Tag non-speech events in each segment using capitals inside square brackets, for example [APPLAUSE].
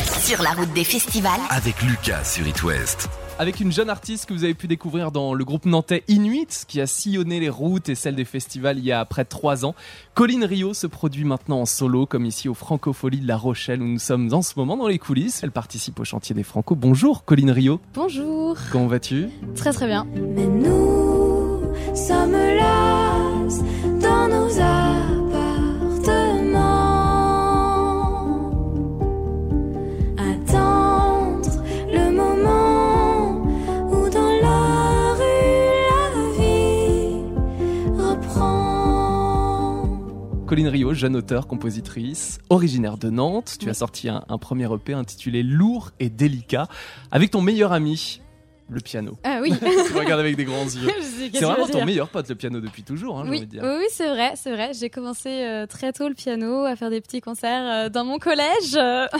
Sur la route des festivals. Avec Lucas sur It West. Avec une jeune artiste que vous avez pu découvrir dans le groupe nantais Inuit, qui a sillonné les routes et celles des festivals il y a près de trois ans. Colline Rio se produit maintenant en solo, comme ici au Francofolie de La Rochelle, où nous sommes en ce moment dans les coulisses. Elle participe au chantier des Franco. Bonjour Colline Rio. Bonjour. Comment vas-tu? Très très bien. Mais nous Colline Rio, jeune auteure, compositrice, originaire de Nantes. Tu as sorti un, un premier EP intitulé Lourd et délicat, avec ton meilleur ami, le piano. Ah oui. [LAUGHS] tu me regardes avec des grands yeux. [LAUGHS] C'est vraiment ton meilleur pote, le piano, depuis toujours, hein, j'ai Oui, envie de dire. oui, oui, c'est vrai, c'est vrai. J'ai commencé euh, très tôt le piano, à faire des petits concerts euh, dans mon collège. euh, [LAUGHS]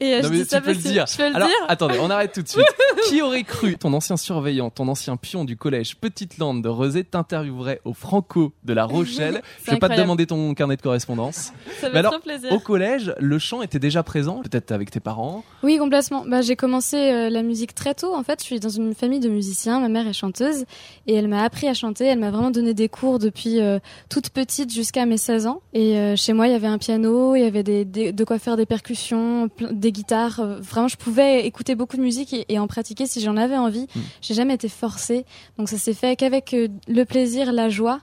Et euh, Non, je mais dis ça tu peux le parce que- dire. Je peux le Alors, dire. attendez, on arrête tout de suite. Qui aurait cru ton ancien surveillant, ton ancien pion du collège Petite Lande de Rezé t'interviewerait au Franco de La Rochelle? Je vais pas te demander ton carnet de correspondance. Ça Mais alors, plaisir. Au collège, le chant était déjà présent, peut-être avec tes parents? Oui, complètement. Bah, j'ai commencé la musique très tôt. En fait, je suis dans une famille de musiciens. Ma mère est chanteuse et elle m'a appris à chanter. Elle m'a vraiment donné des cours depuis euh, toute petite jusqu'à mes 16 ans. Et euh, chez moi, il y avait un piano, il y avait des, des- de quoi faire des percussions, des guitares. Euh, vraiment, je pouvais écouter beaucoup de musique et, et en pratiquer si j'en avais envie. Mm. J'ai jamais été forcée. Donc ça s'est fait qu'avec le plaisir, la joie.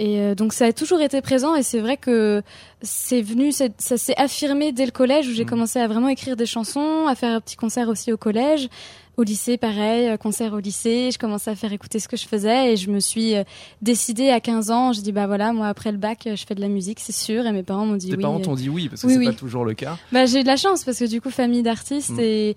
Et euh, donc ça a toujours été présent et c'est vrai que c'est venu, ça s'est affirmé dès le collège où j'ai Mm. commencé à vraiment écrire des chansons, à faire un petit concert aussi au collège. Au lycée, pareil, euh, concert au lycée. Je commençais à faire écouter ce que je faisais et je me suis euh, décidée à 15 ans. Je dis bah voilà, moi après le bac, je fais de la musique, c'est sûr. Et mes parents m'ont dit Tes oui. parents euh, t'ont dit oui, parce que oui, c'est oui. pas toujours le cas. bah, j'ai eu de la chance parce que du coup, famille d'artistes Mm. et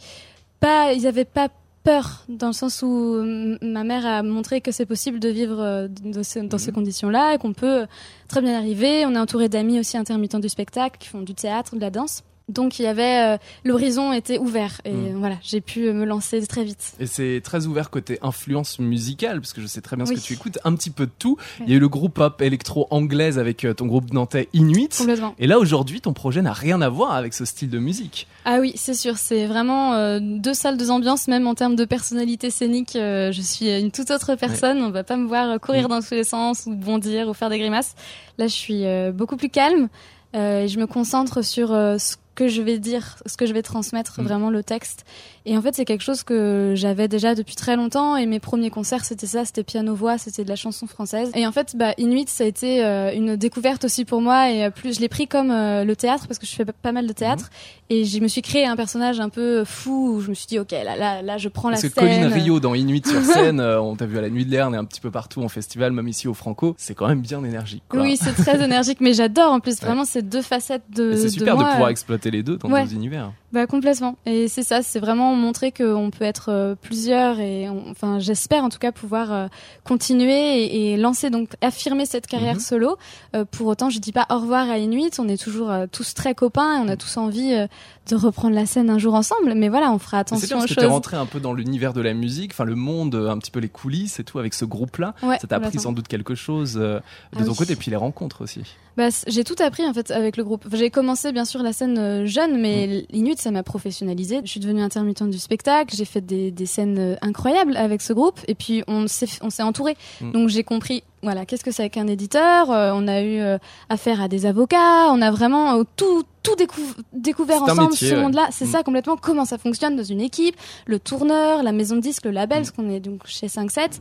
pas, ils avaient pas peur dans le sens où mm, ma mère a montré que c'est possible de vivre euh, dans ces Mhm. conditions-là et qu'on peut très bien arriver. On est entouré d'amis aussi intermittents du spectacle qui font du théâtre, de la danse. Donc il y avait euh, l'horizon était ouvert et Mm. euh, voilà, j'ai pu euh, me lancer très vite. Et c'est très ouvert côté influence musicale, parce que je sais très bien ce que tu écoutes, un petit peu de tout. Ouais. Il y a eu le groupe pop électro anglaise avec euh, ton groupe nantais Inuit. Complètement. Et là, aujourd'hui, ton projet n'a rien à voir avec ce style de musique. Ah oui, c'est sûr, c'est vraiment euh, deux salles, deux ambiances, même en termes de personnalité scénique. euh, je suis une toute autre personne. On va pas me voir courir Mm. dans tous les sens ou bondir ou faire des grimaces. Là, je suis beaucoup plus calme et je me concentre sur ce que je vais dire, ce que je vais transmettre, Mm. vraiment le texte. Et en fait, c'est quelque chose que j'avais déjà depuis très longtemps. Et mes premiers concerts, c'était ça, c'était piano-voix, c'était de la chanson française. Et en fait, bah, Inuit, ça a été euh, une découverte aussi pour moi. Et euh, plus, je l'ai pris comme euh, le théâtre parce que je fais pas mal de théâtre. Et je me suis créé un personnage un peu fou où je me suis dit, ok, là, là, là, je prends Parce la que scène. Colline Rio dans Inuit sur [LAUGHS] scène, euh, on t'a vu à la Nuit de l'Erne et un petit peu partout en festival, même ici au Franco, c'est quand même bien énergique. Quoi. Oui, c'est très énergique, mais j'adore en plus [LAUGHS] vraiment ces deux facettes de. C'est super de, moi. pouvoir exploiter les deux dans Ouais. deux univers. Bah complètement. Et c'est ça, c'est vraiment montrer qu'on peut être euh, plusieurs et on- enfin j'espère en tout cas pouvoir euh, continuer et, et lancer donc affirmer cette carrière Mhm. solo. Euh, pour autant, je dis pas au revoir à Inuit. On est toujours euh, tous très copains et on a tous envie euh, de reprendre la scène un jour ensemble. Mais voilà, on fera C'est attention bien aux parce choses. rentré un peu dans l'univers de la musique, enfin le monde, un petit peu les coulisses et tout avec ce groupe-là. Ouais, Ça t'a appris sans doute quelque chose de Ah ton oui. côté, et puis les rencontres aussi. Bah, j'ai tout appris en fait avec le groupe. J'ai commencé bien sûr la scène jeune, mais l'Inuit ça m'a professionnalisé. Je suis devenue intermittente du spectacle. J'ai fait des, des scènes euh, incroyables avec ce groupe, et puis on s'est entouré. Mm. Donc j'ai compris voilà qu'est-ce que c'est qu'un éditeur. Euh, on a eu euh, affaire à des avocats. On a vraiment euh, tout tout décou- découvert ensemble métier, ce ouais. monde-là. C'est Mm. ça complètement comment ça fonctionne dans une équipe, le tourneur, la maison de disque, le label, Mm. parce qu'on est donc chez 5-7.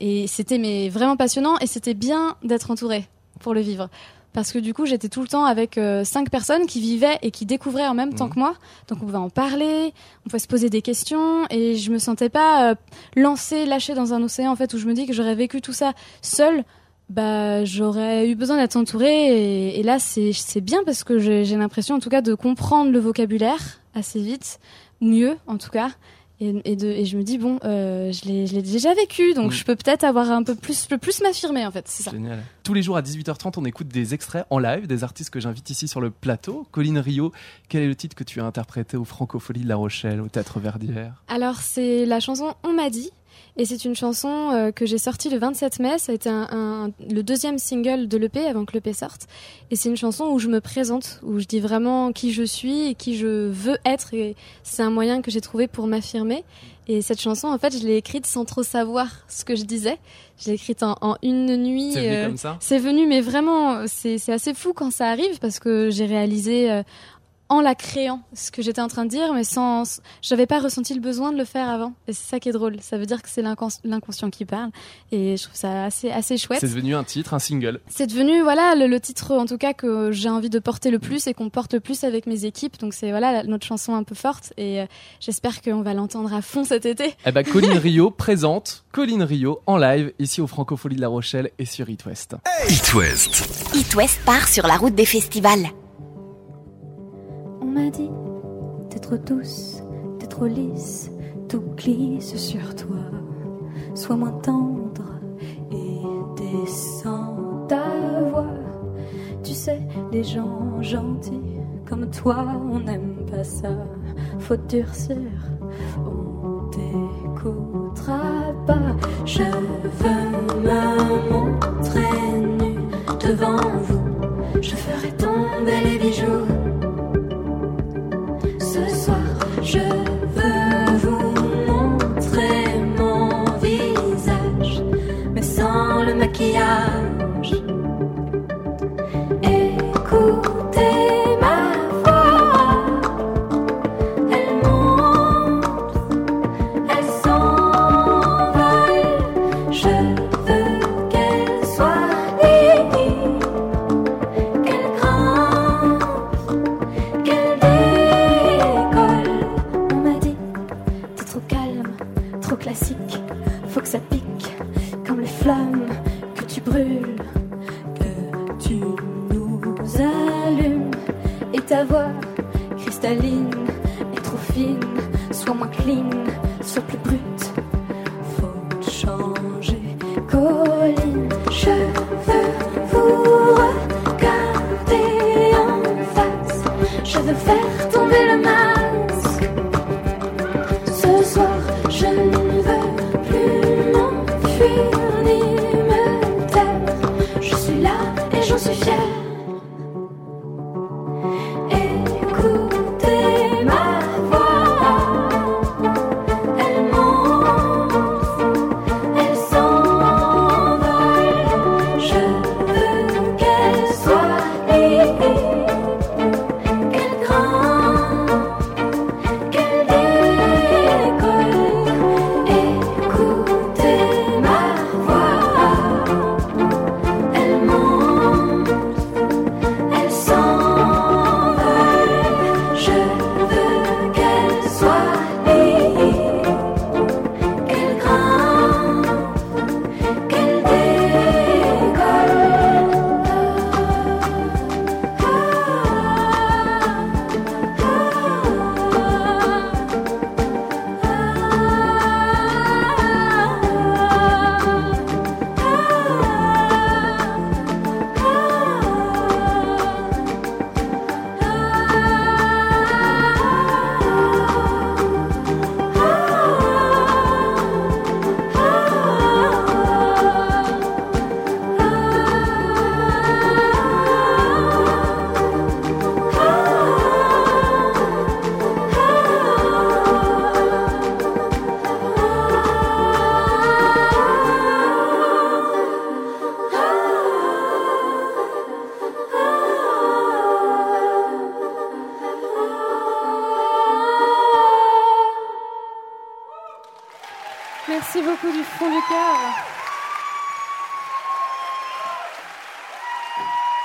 Et c'était mais vraiment passionnant et c'était bien d'être entouré pour le vivre. Parce que du coup, j'étais tout le temps avec euh, cinq personnes qui vivaient et qui découvraient en même temps Mhm. que moi. Donc on pouvait en parler, on pouvait se poser des questions et je me sentais pas euh, lancée, lâchée dans un océan en fait où je me dis que j'aurais vécu tout ça seule. Bah, j'aurais eu besoin d'être entourée et, et là c'est bien parce que j'ai l'impression en tout cas de comprendre le vocabulaire assez vite, mieux en tout cas. Et, et, de, et je me dis bon, euh, je l'ai je l'ai déjà vécu, donc Mm. je peux peut-être avoir un peu plus, je peux plus m'affirmer en fait, c'est ça. Génial. Tous les jours à 18h30, on écoute des extraits en live des artistes que j'invite ici sur le plateau. Colline Rio, quel est le titre que tu as interprété au Francofolie de La Rochelle, au Théâtre Verdière? Alors c'est la chanson On m'a dit Et c'est une chanson euh, que j'ai sortie le 27 mai. Ça a été un, un- le deuxième single de l'EP avant que l'EP sorte. Et c'est une chanson où je me présente, où je dis vraiment qui je suis et qui je veux être. Et c'est un moyen que j'ai trouvé pour m'affirmer. Et cette chanson, en fait, je l'ai écrite sans trop savoir ce que je disais. Je l'ai écrite en, en une nuit. C'est venu euh, comme ça? c'est venu, mais vraiment, c'est c'est assez fou quand ça arrive parce que j'ai réalisé euh, en la créant ce que j'étais en train de dire, mais sans, j'avais pas ressenti le besoin de le faire avant. Et c'est ça qui est drôle. Ça veut dire que c'est l'incons- l'inconscient qui parle, et je trouve ça assez assez chouette. C'est devenu un titre, un single. C'est devenu voilà le, le titre en tout cas que j'ai envie de porter le plus et qu'on porte le plus avec mes équipes. Donc c'est voilà notre chanson un peu forte et euh, j'espère qu'on va l'entendre à fond cet été. Eh ben, Colline [LAUGHS] Rio présente Colline Rio en live ici au Francophonie de La Rochelle et sur It West. It West. It West part sur la route des festivals. M'a dit, t'es trop douce, t'es trop lisse, tout glisse sur toi. Sois moins tendre et descends ta voix. Tu sais, les gens gentils comme toi, on n'aime pas ça. Faut durcir, on t'écoutera pas. Je veux me montrer devant vous. Je ferai tomber les bijoux. Sans le maquillage. Merci beaucoup du fond du cœur.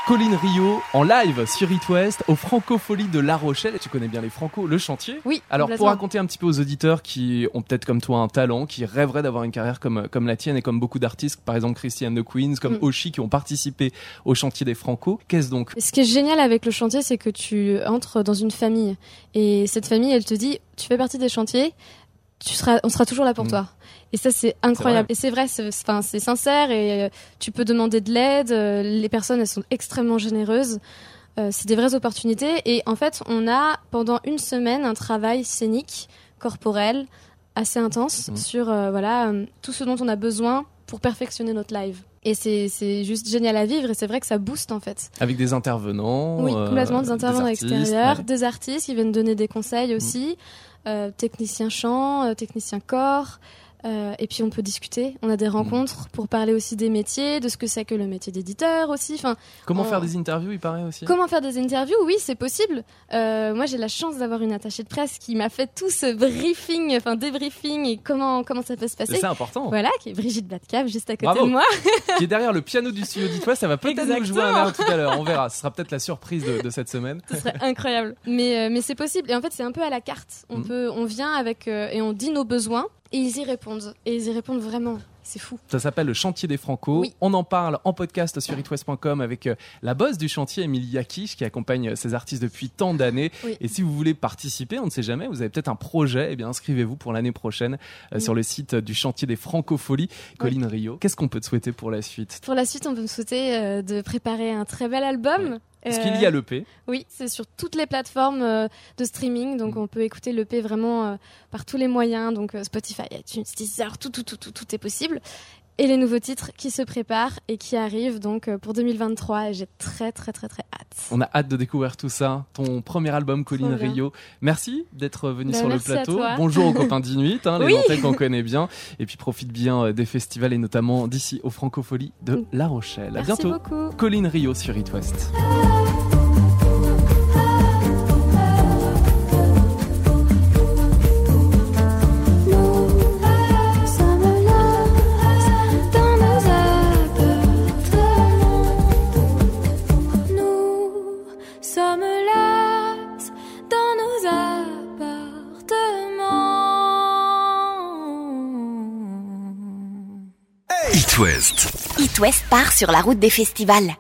Colline Rio en live sur It West au Francofolie de La Rochelle. Et tu connais bien les Franco, le chantier. Oui. Alors pour raconter un petit peu aux auditeurs qui ont peut-être comme toi un talent, qui rêveraient d'avoir une carrière comme comme la tienne et comme beaucoup d'artistes, par exemple Christiane de Queens, comme Mm. Oshi, qui ont participé au chantier des Franco. Qu'est-ce donc? Ce qui est génial avec le chantier, c'est que tu entres dans une famille. Et cette famille, elle te dit, tu fais partie des chantiers, tu seras, on sera toujours là pour Mm. toi. Et ça, c'est incroyable. Et c'est vrai, c'est, enfin, c'est sincère et euh, tu peux demander de l'aide. euh, les personnes, elles sont extrêmement généreuses. Euh, c'est des vraies opportunités. Et en fait, on a pendant une semaine un travail scénique, corporel, assez intense Mhm. sur voilà tout ce dont on a besoin pour perfectionner notre live. Et c'est c'est juste génial à vivre et c'est vrai que ça booste en fait. Avec des intervenants. Oui, euh, complètement des intervenants artistes, extérieurs, ouais. des artistes qui viennent donner des conseils aussi, euh, technicien chant, euh, technicien corps. Euh, et puis on peut discuter, on a des rencontres pour parler aussi des métiers, de ce que c'est que le métier d'éditeur aussi. Enfin, Comment faire des interviews, il paraît aussi Comment faire des interviews Oui, c'est possible. Euh, moi, j'ai la chance d'avoir une attachée de presse qui m'a fait tout ce briefing, enfin débriefing et comment comment ça peut se passer. C'est important. Voilà, qui est Brigitte Batcave juste à côté Bravo. de moi. [LAUGHS] Qui est derrière le piano du studio d'Itwa, ça va peut-être nous jouer un air tout à l'heure. On verra. Ce sera peut-être la surprise de, de cette semaine. Ce serait incroyable. Mais euh, mais c'est possible. Et en fait, c'est un peu à la carte. On Mhm. peut, on vient avec et on dit nos besoins et ils y répondent. Et ils y répondent vraiment. C'est fou. Ça s'appelle le chantier des Franco. Oui. On en parle en podcast sur itwest.com avec euh, la boss du chantier, Émilie Yakish, qui accompagne euh, ces artistes depuis tant d'années. Oui. Et si vous voulez participer, on ne sait jamais, vous avez peut-être un projet, eh bien inscrivez-vous pour l'année prochaine euh, Oui. sur le site du chantier des Francopholies. Colline Rio, qu'est-ce qu'on peut te souhaiter pour la suite? Pour la suite, on peut me souhaiter de préparer un très bel album. Euh, qu'il y a l'EP. Oui, c'est sur toutes les plateformes euh, de streaming, donc Mm. on peut écouter l'EP vraiment euh, par tous les moyens, donc euh, Spotify, iTunes, Deezer, tout, tout, tout, tout, tout est possible. Et les nouveaux titres qui se préparent et qui arrivent donc euh, pour 2023, et j'ai très très très très hâte. On a hâte de découvrir tout ça. Ton premier album, Colline. Rio. Merci d'être venu Ben, sur le à plateau. Bonjour aux copains d'Inuit, hein, les Oui. Qu'on connaît bien. Et puis profite bien euh, des festivals et notamment d'ici aux Francopholies de La Rochelle. À Merci bientôt. beaucoup. Colline Rio sur It West. West part sur la route des festivals.